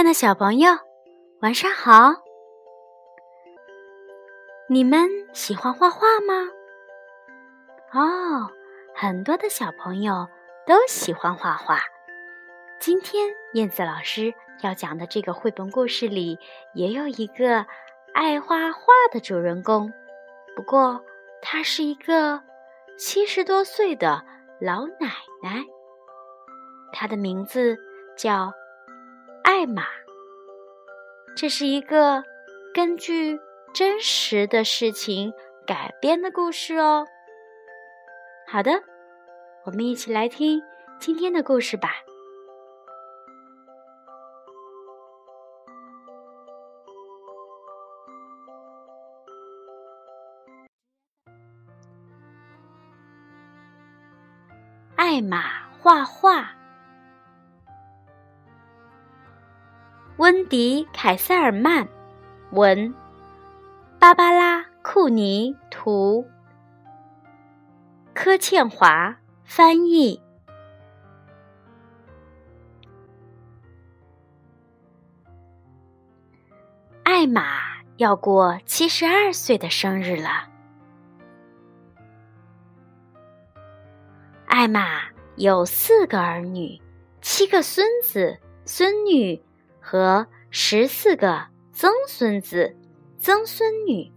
亲爱的小朋友，晚上好！你们喜欢画画吗？哦，很多的小朋友都喜欢画画。今天燕子老师要讲的这个绘本故事里，也有一个爱画画的主人公，不过她是一个七十多岁的老奶奶。她的名字叫艾玛。这是一个根据真实的事情改编的故事哦。好的，我们一起来听今天的故事吧。艾玛画画。温迪·凯塞尔曼文，芭芭拉·库尼图，柯倩华翻译。艾玛要过七十二岁的生日了。艾玛有四个儿女，七个孙子孙女和十四个曾孙子曾孙女。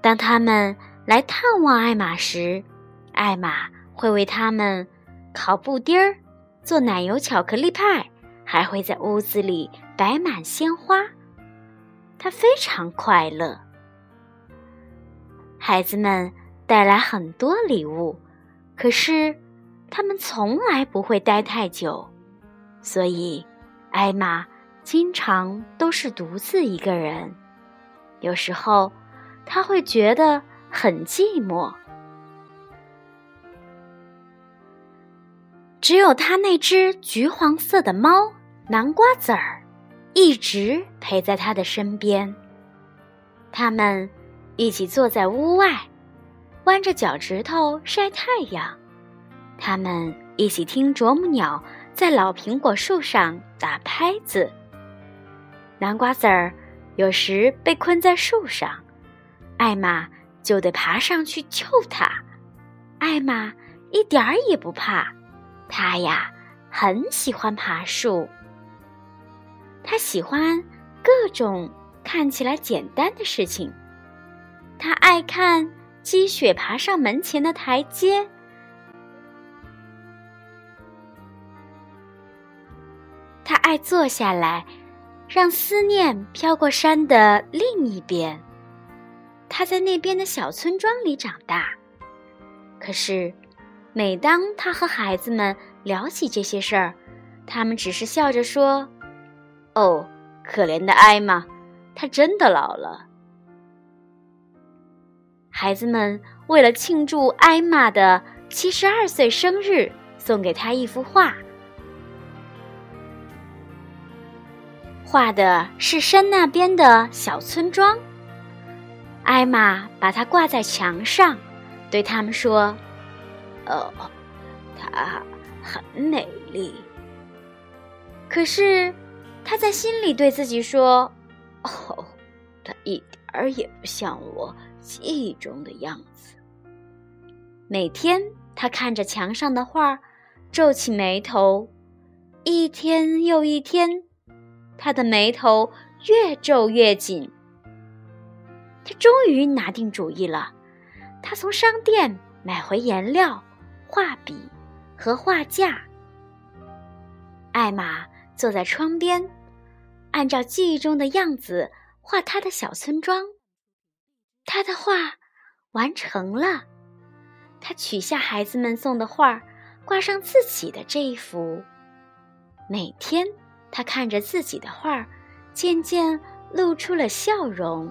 当他们来探望艾玛时，艾玛会为他们烤布丁儿、做奶油巧克力派，还会在屋子里摆满鲜花。她非常快乐。孩子们。带来很多礼物，可是他们从来不会待太久，所以艾玛经常都是独自一个人。有时候他会觉得很寂寞，只有他那只橘黄色的猫南瓜籽儿一直陪在他的身边。他们一起坐在屋外。弯着脚趾头晒太阳，他们一起听啄木鸟在老苹果树上打拍子。南瓜籽儿有时被困在树上，艾玛就得爬上去救它。艾玛一点儿也不怕，她呀很喜欢爬树。她喜欢各种看起来简单的事情，她爱看。积雪爬上门前的台阶，爱坐下来，让思念飘过山的另一边。他在那边的小村庄里长大，可是，每当他和孩子们聊起这些事儿，他们只是笑着说：“哦，可怜的艾玛，她真的老了。”孩子们为了庆祝艾玛的七十二岁生日，送给她一幅画，画的是山那边的小村庄。艾玛把它挂在墙上，对他们说：“哦，它很美丽。”可是，他在心里对自己说：“哦，它一点儿也不像我。”记忆中的样子。每天，他看着墙上的画，皱起眉头。一天又一天，他的眉头越皱越紧。他终于拿定主意了。他从商店买回颜料、画笔和画架。艾玛坐在窗边，按照记忆中的样子画他的小村庄。他的画完成了，他取下孩子们送的画，挂上自己的这一幅。每天，他看着自己的画，渐渐露出了笑容。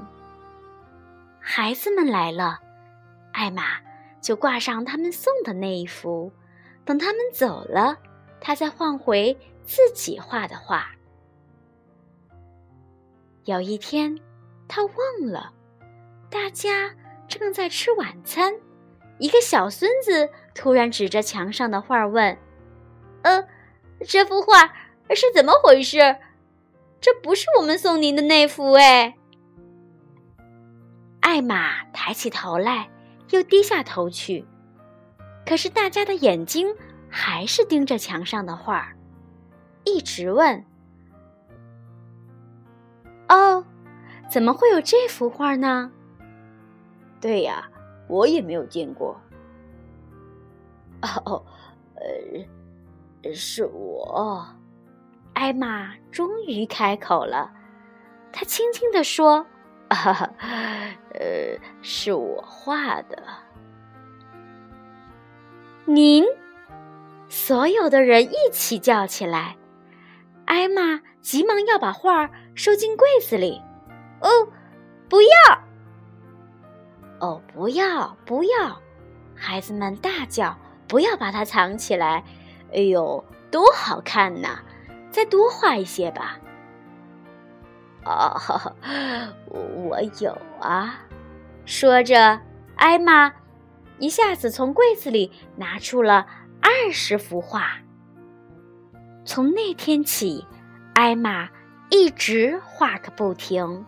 孩子们来了，艾玛就挂上他们送的那一幅。等他们走了，他再换回自己画的画。有一天，他忘了。大家正在吃晚餐，一个小孙子突然指着墙上的画问：“呃，这幅画是怎么回事？这不是我们送您的那幅哎。”艾玛抬起头来，又低下头去，可是大家的眼睛还是盯着墙上的画，一直问：“哦，怎么会有这幅画呢？”“对呀，我也没有见过。”“哦，呃，是我。”艾玛终于开口了，她轻轻地说。啊，呃，是我画的。您，所有的人一起叫起来。艾玛急忙要把画收进柜子里。哦，不要！哦，不要，不要！孩子们大叫：“不要把它藏起来！”哎呦，多好看呐！再多画一些吧。哦，我有啊！说着，艾玛一下子从柜子里拿出了二十幅画。从那天起，艾玛一直画个不停。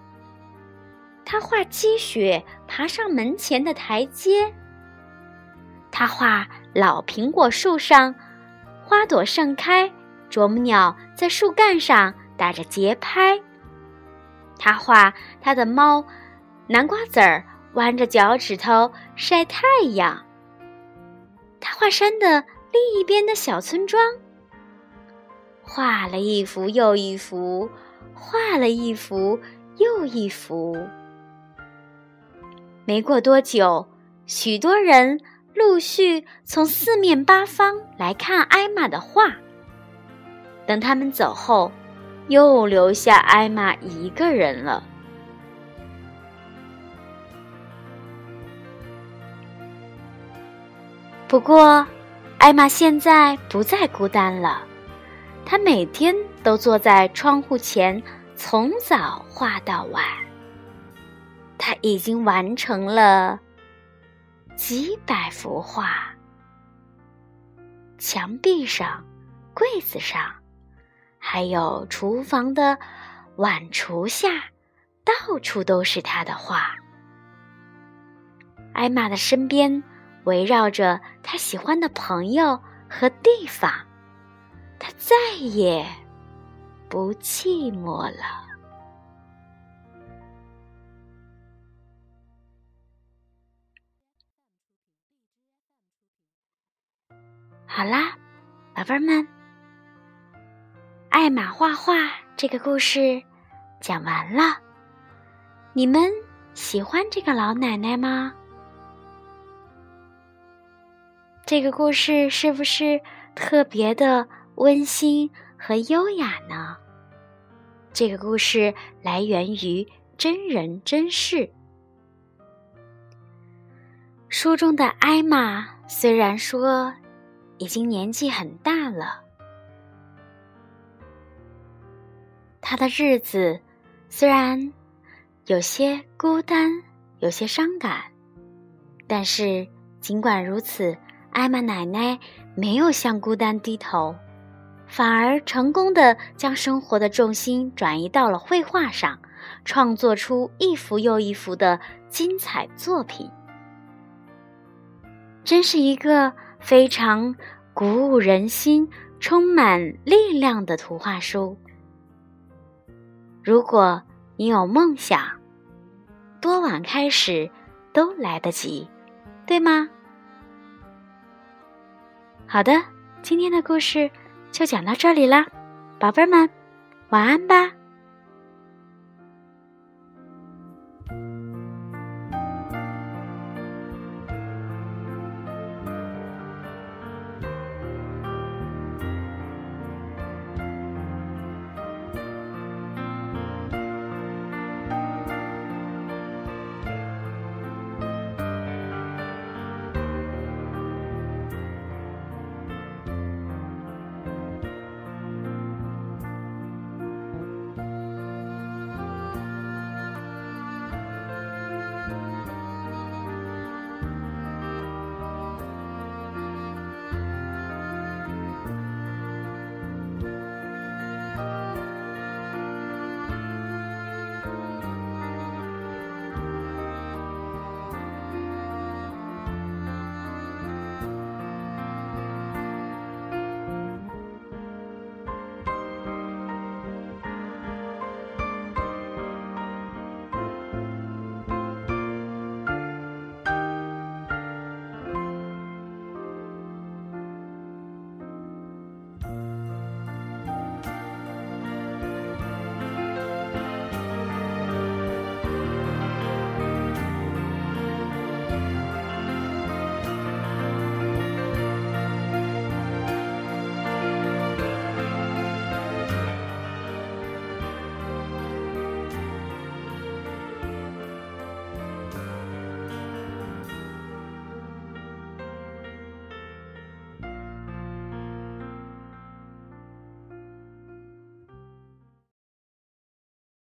她画积雪爬上门前的台阶，她画老苹果树上花朵盛开，啄木鸟在树干上打着节拍。他画他的猫，南瓜籽儿弯着脚趾头晒太阳。他画山的另一边的小村庄，画了一幅又一幅，画了一幅又一幅。没过多久，许多人陆续从四面八方来看艾玛的画。等他们走后。又留下艾玛一个人了。不过，艾玛现在不再孤单了。她每天都坐在窗户前，从早画到晚。她已经完成了几百幅画，墙壁上、柜子上。还有厨房的碗橱下，到处都是他的画。艾玛的身边围绕着他喜欢的朋友和地方，他再也不寂寞了。好啦，宝贝儿们。艾玛画画这个故事讲完了，你们喜欢这个老奶奶吗？这个故事是不是特别的温馨和优雅呢？这个故事来源于真人真事。书中的艾玛虽然说已经年纪很大了。他的日子虽然有些孤单，有些伤感，但是尽管如此，艾玛奶奶没有向孤单低头，反而成功的将生活的重心转移到了绘画上，创作出一幅又一幅的精彩作品，真是一个非常鼓舞人心、充满力量的图画书。如果你有梦想，多晚开始都来得及，对吗？好的，今天的故事就讲到这里啦，宝贝儿们，晚安吧。